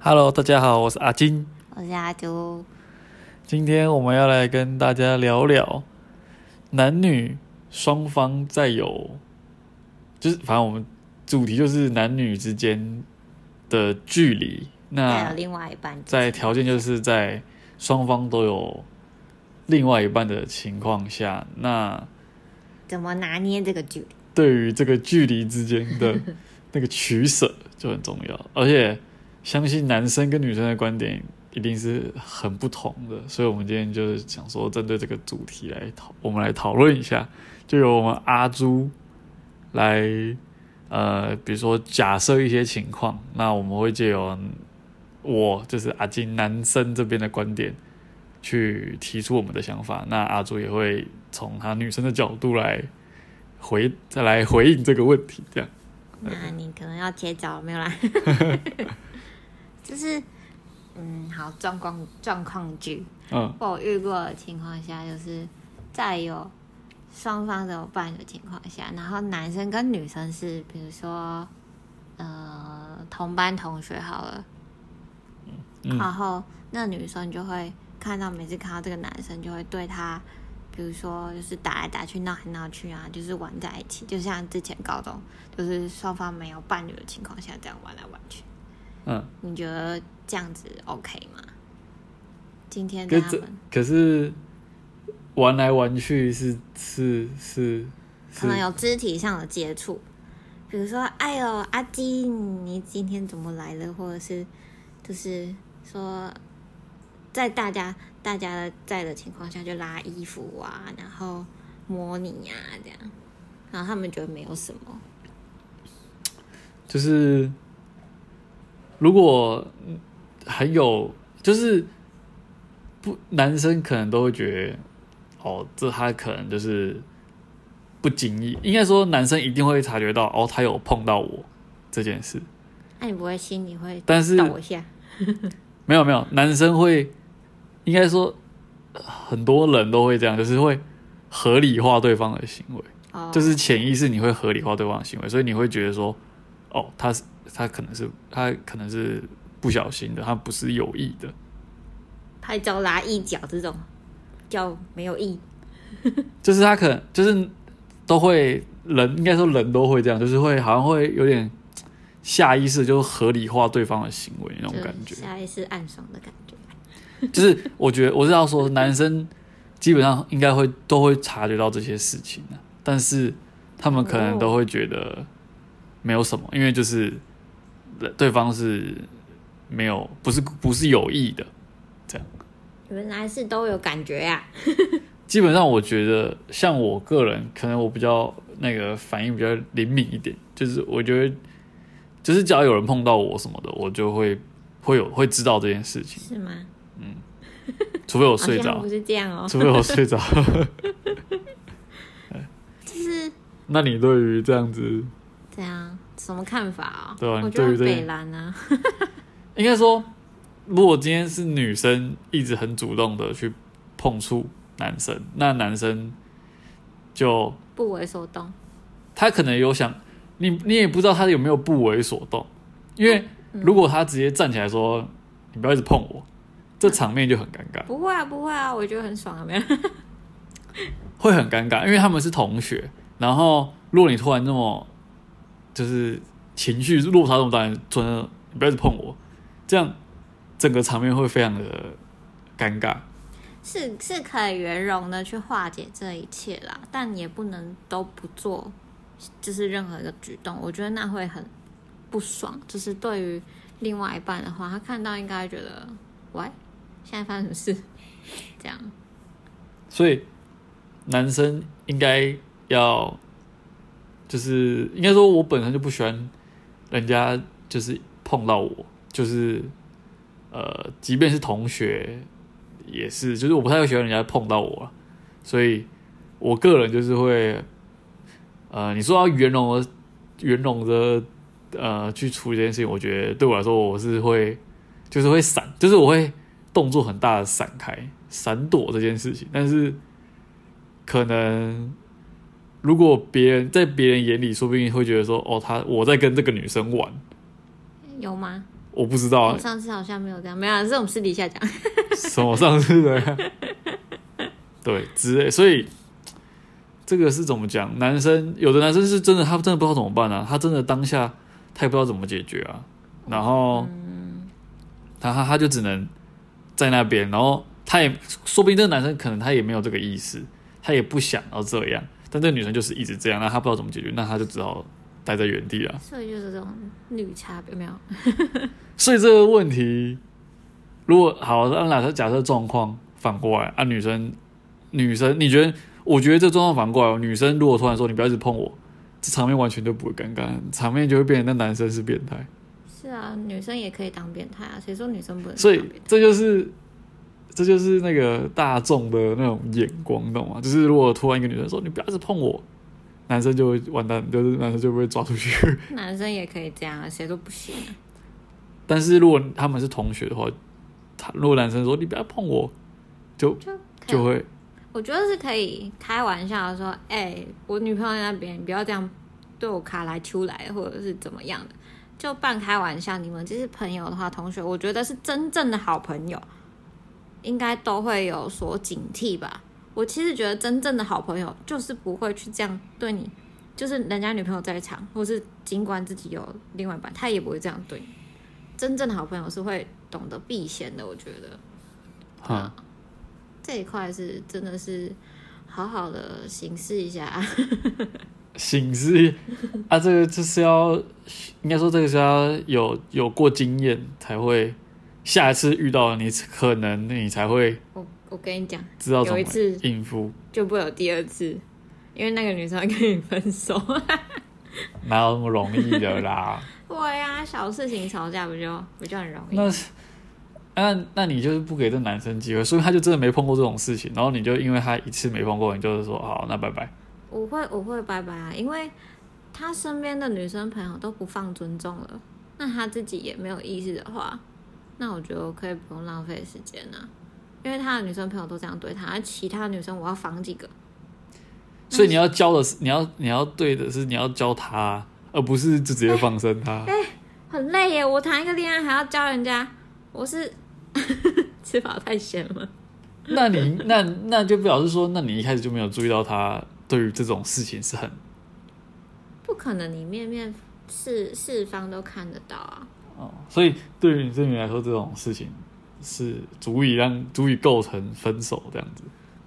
Hello，大家好，我是阿金。我是阿朱，今天我们要来跟大家聊聊男女双方在有，就是反正我们主题就是男女之间的距离。那另外一半在条件就是在双方都有另外一半的情况下，那怎么拿捏这个距离？对于这个距离之间的 那个取舍就很重要，而且相信男生跟女生的观点一定是很不同的，所以我们今天就是想说，针对这个主题来讨，我们来讨论一下，就由我们阿朱来，呃，比如说假设一些情况，那我们会借由我就是阿金男生这边的观点去提出我们的想法，那阿朱也会从他女生的角度来。回再来回应这个问题，这样那你可能要接招，没有啦。就是，嗯，好，状况状况剧，嗯。我遇过的情况下，就是在有双方都有伴侣的情况下，然后男生跟女生是，比如说，呃，同班同学好了，嗯。然后那女生就会看到每次看到这个男生，就会对他，比如说就是打来打去、闹来闹去啊，就是玩在一起，就像之前高中就是双方没有伴侣的情况下这样玩来玩去。嗯，你觉得这样子 OK 吗？今天可是玩来玩去是是是是。可能有肢体上的接触，比如说，哎呦，阿基，你今天怎么来了？或者是就是说，在大家大家在的情况下，就拉衣服啊，然后摸你呀、这样，然后他们觉得没有什么，就是如果嗯很有就是不男生可能都会觉得哦，这他可能就是不经意，应该说男生一定会察觉到哦，他有碰到我这件事，那你不会心里会但是抖一下？没有没有，男生会应该说呃很多人都会这样，就是会合理化对方的行为，哦，就是潜意识你会合理化对方的行为，所以你会觉得说，哦，他是他可能是他可能是不小心的，他不是有意的，拍照拉一脚这种叫没有意，就是他可能就是都会人应该说人都会这样，就是会好像会有点下意识就合理化对方的行为那种感觉。下意识暗爽的感觉。就是我觉得我是要说，男生基本上应该会都会察觉到这些事情的，但是他们可能都会觉得没有什么，因为就是对方是没有不是不是有意的，这样。原来是都有感觉呀、基本上我觉得像我个人，可能我比较那个反应比较灵敏一点，就是我觉得就是只要有人碰到我什么的，我就会会有会知道这件事情，是吗？嗯。除非我睡着。像不，是这样哦，除非我睡着。就是。那你对于这样子？这样，什么看法啊、对啊我觉得北蓝啊，应该说，如果今天是女生一直很主动的去碰触男生，那男生就不为所动。他可能有想你，你也不知道他有没有不为所动，因为如果他直接站起来说“你不要一直碰我”，这场面就很尴尬，不会啊，不会啊，我觉得很爽啊，没有。会很尴尬，因为他们是同学。然后，如果你突然那么就是情绪落差这么大，突然你不要一直碰我，这样整个场面会非常的尴尬。是是可以圆融的去化解这一切啦，但也不能都不做，就是任何一个举动，我觉得那会很不爽。就是对于另外一半的话，他看到应该会觉得，喂，现在发生什么事？这样，所以男生应该要，就是应该说，我本身就不喜欢人家就是碰到我，就是呃，即便是同学也是，就是我不太会喜欢人家碰到我，所以我个人就是会，呃，你说要圆融的圆融的呃去处理这件事情，我觉得对我来说我是会就是会闪，就是我会动作很大的闪开闪躲这件事情，但是可能如果别人在别人眼里，说不定会觉得说，哦，他我在跟这个女生玩，有吗？我不知道我上次好像没有这样，没有啊，这是我们私底下讲。什么上次的，对之类，所以这个是怎么讲？男生有的男生是真的，他真的不知道怎么办啊，他真的当下他也不知道怎么解决啊，然后他他他就只能在那边，然后他也说不定这个男生可能他也没有这个意思，他也不想要这样，但这个女生就是一直这样，那她不知道怎么解决，那她就只好待在原地了。所以就是这种绿茶，有没有？所以这个问题，如果好，按假设假设状况反过来啊，女生女生，你觉得？我觉得这状况反过来哦，女生如果突然说你不要一直碰我，这场面完全就不会尴尬，场面就会变成那男生是变态。是啊，女生也可以当变态啊，谁说女生不能？所以这就是这就是那个大众的那种眼光，你懂吗？就是如果突然一个女生说你不要一直碰我，男生就会完蛋，就是男生就会被抓出去。男生也可以这样啊，谁都不行。但是如果他们是同学的话，他如果男生说你不要碰我，就就就会。我觉得是可以开玩笑说，哎，我女朋友在那边，你不要这样对我卡来出来，或者是怎么样的，就半开玩笑。你们这是朋友的话，同学，我觉得是真正的好朋友，应该都会有所警惕吧。我其实觉得真正的好朋友就是不会去这样对你，就是人家女朋友在场，或是尽管自己有另外一半，他也不会这样对你。真正的好朋友是会懂得避嫌的，我觉得。啊。这一块是真的是好好的形式一下，形式啊，这个就是要应该说这个是要有有过经验才会，下一次遇到你可能你才会，我我跟你讲，知道有一次应付就不会有第二次，因为那个女生跟你分手，哪有那么容易的啦？对呀，小事情吵架不就不就很容易？那那那你就是不给这男生机会，所以他就真的没碰过这种事情，然后你就因为他一次没碰过，你就是说好，那拜拜。我会我会拜拜啊，因为他身边的女生朋友都不放尊重了，那他自己也没有意思的话，那我觉得我可以不用浪费时间啊，因为他的女生朋友都这样对他，而其他女生我要防几个。所以你要教的是你要你要对的是你要教他，而不是就直接放生他。哎，很累耶，我谈一个恋爱还要教人家，我是。吃饱太闲了，那你那那就表示说，那你一开始就没有注意到他对于这种事情是很不可能，你面面四四方都看得到啊。哦，所以对于你这边来说，这种事情是足以让足以构成分手这样子。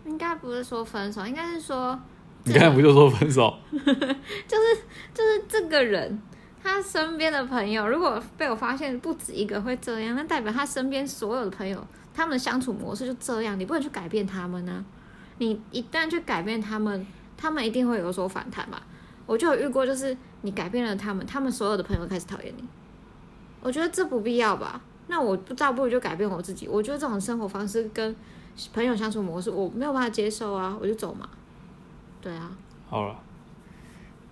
应该不是说分手，应该是说你刚才不就说分手？就是就是这个人。他身边的朋友，如果被我发现不止一个会这样，那代表他身边所有的朋友，他们的相处模式就这样。你不能去改变他们呢。你一旦去改变他们，他们一定会有所反弹嘛。我就有遇过，就是你改变了他们，他们所有的朋友开始讨厌你。我觉得这不必要吧。那我不倒不如就改变我自己。我觉得这种生活方式跟朋友相处模式，我没有办法接受啊，我就走嘛。对啊。好了，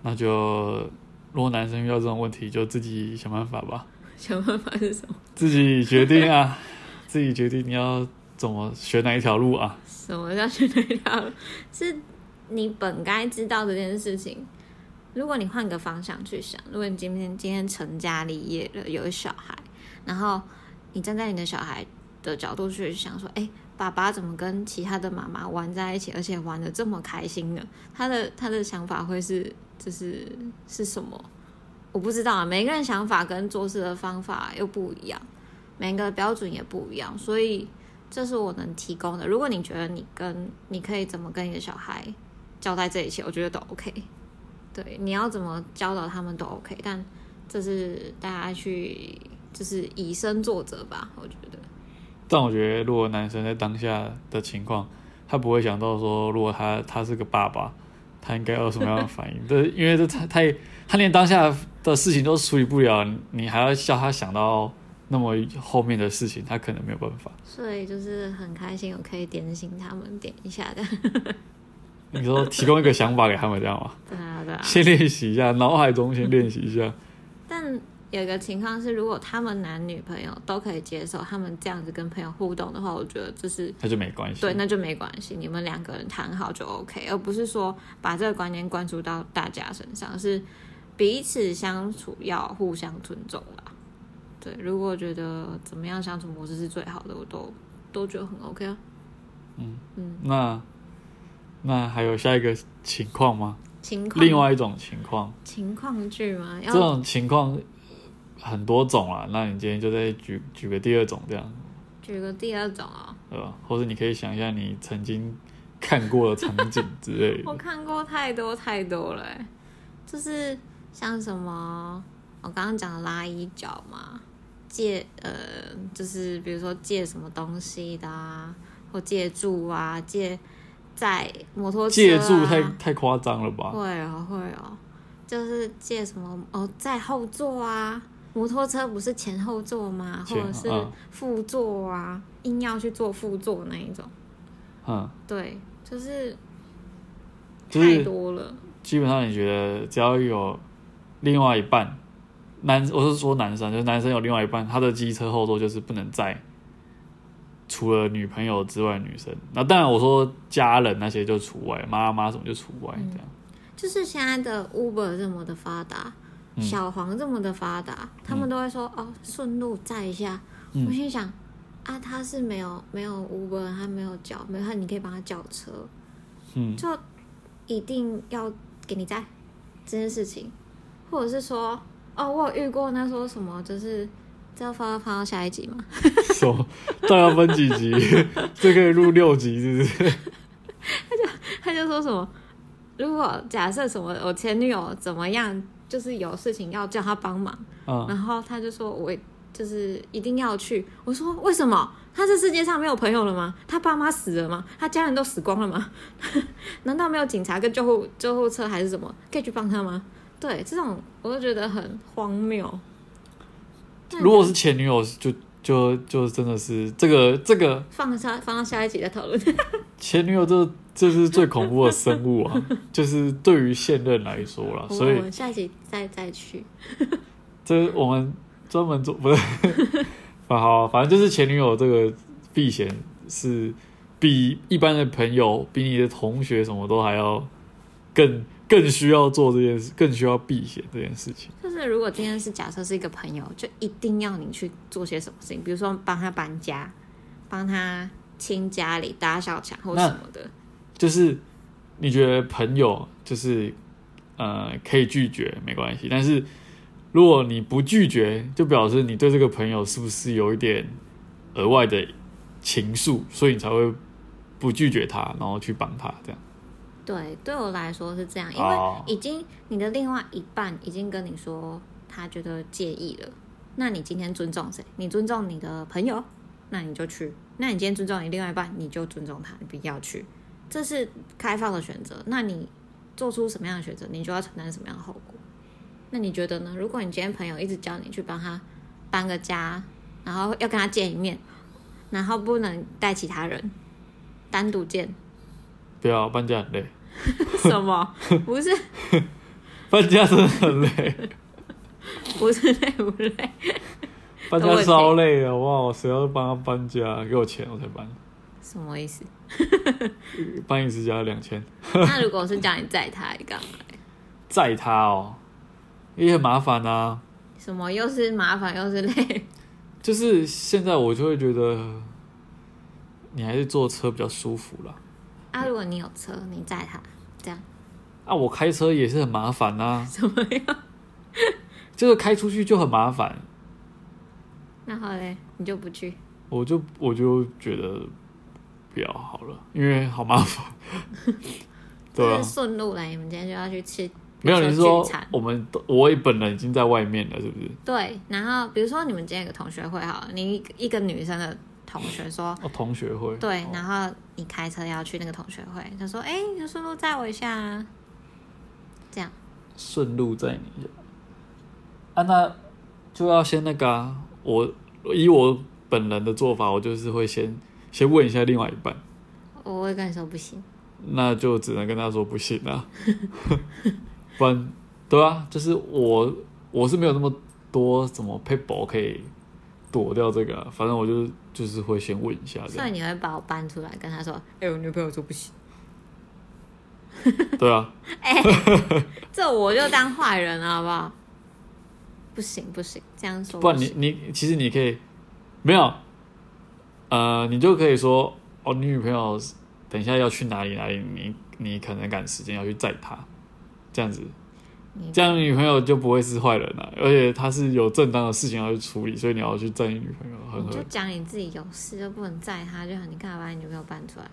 那就。如果男生遇到这种问题，就自己想办法吧。想办法是什么？自己决定啊，自己决定你要怎么选哪一条路啊。什么叫选哪一条路？是你本该知道这件事情。如果你换个方向去想，如果你今天今天成家立业了，有小孩，然后你站在你的小孩的角度去想，说，哎，爸爸怎么跟其他的妈妈玩在一起，而且玩的这么开心呢？他的他的想法会是。就是是什么？我不知道啊。每个人想法跟做事的方法又不一样，每个标准也不一样，所以这是我能提供的。如果你觉得你跟你可以怎么跟你的小孩交代这一切，我觉得都 OK。对，你要怎么教导他们都 OK。但这是大家去就是以身作则吧，我觉得。但我觉得，如果男生在当下的情况，他不会想到说，如果他他是个爸爸。他应该有什么样的反应？对，因为这他他他连当下的事情都处理不了，你还要叫他想到那么后面的事情，他可能没有办法。所以就是很开心，我可以点醒他们点一下的。你说提供一个想法给他们，这样吗？对啊，对啊。先练习一下，脑海中先练习一下。但。有一个情况是，如果他们男女朋友都可以接受他们这样子跟朋友互动的话，我觉得这是那就没关系。对，那就没关系，你们两个人谈好就 OK，而不是说把这个观念灌输到大家身上，是彼此相处要互相尊重啦。对，如果觉得怎么样相处模式是最好的，我都都觉得很 OK 啊。嗯嗯，那那还有下一个情况吗？情况另外一种情况，情况剧吗？要这种情况很多种啊。那你今天就再举举个第二种这样，举个第二种啊、对吧？或者你可以想一下你曾经看过的场景之类 我。看过太多太多了欸，就是像什么我刚刚讲的拉衣角嘛，借呃，就是比如说借什么东西的啊，或借住啊，借载摩托车、啊、借住太太夸张了吧？会哦会哦，就是借什么哦，在后座啊，摩托车不是前后座吗？或者是嗯副座啊，硬要去坐副座那一种，嗯，对，就是就是太多了。基本上你觉得只要有另外一半，男我是说男生，就是男生有另外一半，他的机车后座就是不能载除了女朋友之外女生。那当然我说家人那些就除外，妈妈什么就除外这样。就是现在的 Uber 这么的发达，嗯小黄这么的发达，他们都会说哦，顺路载一下。嗯我心想啊，他是没有没有 Uber，他没有叫，没有他，你可以帮他叫车，嗯，就一定要给你载这件事情，或者是说哦，我有遇过那说什么，就是这要放到放到下一集吗？说 到要分几集，这可以录六集，是不是？他就他就说什么，如果假设什么我前女友怎么样，就是有事情要叫他帮忙。嗯，然后他就说：“我就是一定要去。”我说：“为什么？他这世界上没有朋友了吗？他爸妈死了吗？他家人都死光了吗？难道没有警察跟救护救护车还是什么可以去帮他吗？”对，这种我就觉得很荒谬。如果是前女友，就就就真的是这个这个放下放到下一集再讨论。前女友这这是最恐怖的生物啊，就是对于现任来说啦，所以我们下一集再再去。这我们专门做不是，反好，反正就是前女友这个避嫌是比一般的朋友、比你的同学什么都还要更更需要做这件事，更需要避嫌这件事情。就是如果今天是假设是一个朋友，就一定要你去做些什么事情，比如说帮他搬家，帮他清家里、搭小墙或什么的。就是你觉得朋友就是呃可以拒绝没关系，但是如果你不拒绝，就表示你对这个朋友是不是有一点额外的情愫，所以你才会不拒绝他，然后去帮他这样。对，对我来说是这样，因为哦已经你的另外一半已经跟你说他觉得介意了，那你今天尊重谁？你尊重你的朋友，那你就去；那你今天尊重你另外一半，你就尊重他，你不要去。这是开放的选择，那你做出什么样的选择，你就要承担什么样的后果。那你觉得呢？如果你今天朋友一直叫你去帮他搬个家，然后要跟他见一面，然后不能带其他人，单独见，不要搬家很累，什么？不是搬家真的很累，不是累不累？搬家超累的，哇！谁要帮他搬家？给我钱我才搬，什么意思？搬一次家两千，那如果是叫你载他，你干嘛？载他哦，也很麻烦啊。什么又是麻烦又是累？就是现在我就会觉得，你还是坐车比较舒服啦。啊，如果你有车，你载他，这样啊，我开车也是很麻烦呐、怎么样？就是开出去就很麻烦，那好嘞，你就不去。我就我就觉得不要好了，因为好麻烦。对啊就是，顺路来，你们今天就要去吃，没有你是说我们都我也本人已经在外面了，是不是？对，然后比如说你们今天有个同学会好了，你一个女生的同学说。哦，同学会。对哦，然后你开车要去那个同学会，他说：“哎、你顺路载我一下啊。”这样，顺路载你啊，那就要先那个啊，我以我本人的做法，我就是会先先问一下另外一半。我会跟你说不行。那就只能跟他说不行啊，不然对啊，就是我我是没有那么多什么 paper 可以躲掉这个啊、反正我就是就是会先问一下这所以，你会把我搬出来，跟他说：“哎、我女朋友说不行。对啊，哎这我就当坏人了，好不好？不不行不行，这样说不然你你其实你可以没有，呃，你就可以说哦，你女朋友等一下要去哪里哪里，你你可能赶时间要去载她，这样子，你这样女朋友就不会是坏人了，而且她是有正当的事情要去处理，所以你要去载你女朋友，很合你就讲你自己有事就不能载她就很，你干嘛把你女朋友搬出来？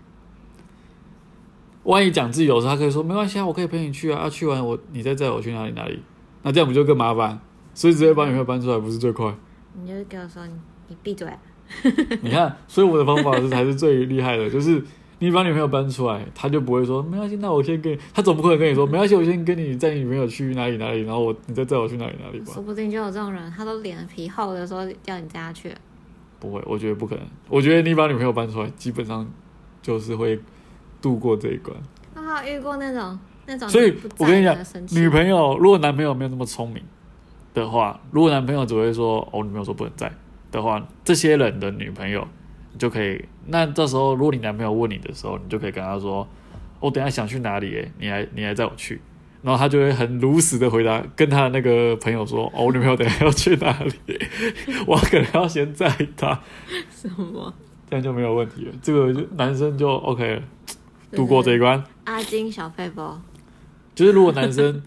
万一讲自己有事，他可以说没关系啊，我可以陪你去啊，啊去完我你再载我去哪里哪里，那这样不就更麻烦？所以直接把女朋友搬出来不是最快？你就跟我说你你闭嘴，你看，所以我的方法是才是最厉害的，就是你把女朋友搬出来，他就不会说没关系，那我先跟你，他总不可能跟你说没关系，我先跟你载你女朋友去哪里哪里，然后我你再载我去哪里哪里吧？说不定就有这种人，他都脸皮厚的说叫你载他去，不会，我觉得不可能。我觉得你把女朋友搬出来，基本上就是会度过这一关。我好遇过那种那种，所以我跟你讲女朋友如果男朋友没有那么聪明的话，如果男朋友只会说哦，女朋友说不能在的话，这些人的女朋友你就可以。那这时候，如果你男朋友问你的时候，你就可以跟他说：“我等下想去哪里？诶，你还，你还载我去。”然后他就会很如实的回答，跟他的那个朋友说：“哦，我女朋友等下要去哪里？我可能要先载她，什么这样就没有问题了。这个就男生就 OK 了，度过这一关。阿金小佩包，就是如果男生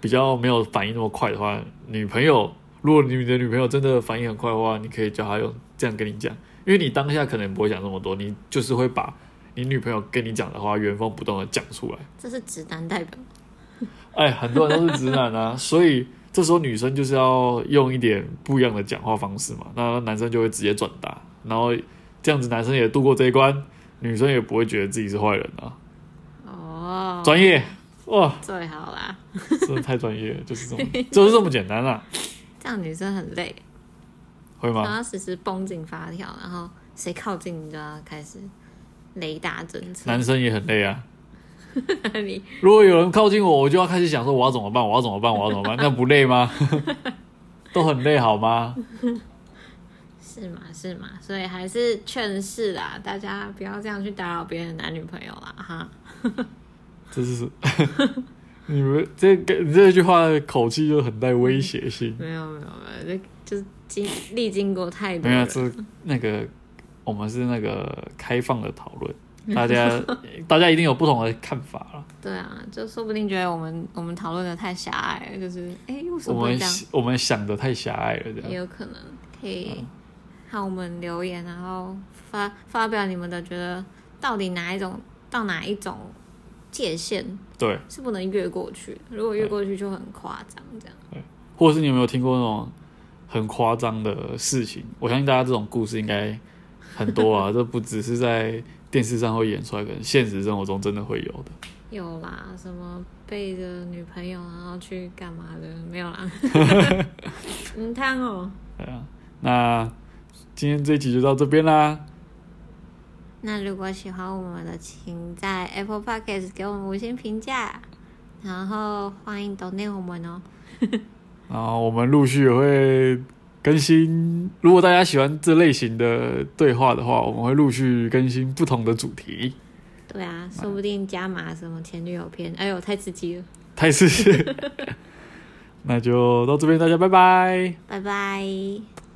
比较没有反应那么快的话，女朋友如果你的女朋友真的反应很快的话，你可以叫她用这样跟你讲，因为你当下可能不会想这么多，你就是会把你女朋友跟你讲的话原封不动的讲出来。这是直男代表，哎，很多人都是直男啊，所以这时候女生就是要用一点不一样的讲话方式嘛，那男生就会直接转达，然后这样子男生也度过这一关，女生也不会觉得自己是坏人啊，哦，专业哇，最好啦，真的太专业了，就是这么就是这么简单啊，这样女生很累，会吗？然后时时绷紧发条，然后谁靠近你就要开始雷达侦测，男生也很累啊。你如果有人靠近我，我就要开始想说我要怎么办，我要怎么办，我要怎么办？那不累吗？都很累好吗？是嘛是嘛，所以还是劝世啦，大家不要这样去打扰别人的男女朋友啦，哈。这是你们这个这句话的口气就很带威胁性。没有没有没有，这就是经历经过太多没有，人，这那个我们是那个开放的讨论，大家大家一定有不同的看法了。对啊，就说不定觉得我们我们讨论的太狭隘了，就是哎，为什我们么这样？我们想的太狭隘了，这样。也有可能可以看我们留言，然后发发表你们的觉得到底哪一种到哪一种界限对，是不能越过去的，如果越过去就很夸张，这样。对或者是你有没有听过那种很夸张的事情？我相信大家这种故事应该很多啊，这不只是在电视上会演出来，可能现实生活中真的会有的。有啦，什么背着女朋友然后去干嘛的？没有啦。嗯，汤哦。对啊，那今天这一集就到这边啦。那如果喜欢我们的，请在 Apple Podcast 给我们五星评价，然后欢迎 donate 我们哦。然后我们陆续也会更新，如果大家喜欢这类型的对话的话，我们会陆续更新不同的主题。对啊，说不定加码什么前女友片，哎呦，太刺激了！太刺激，那就到这边，大家拜拜。拜拜。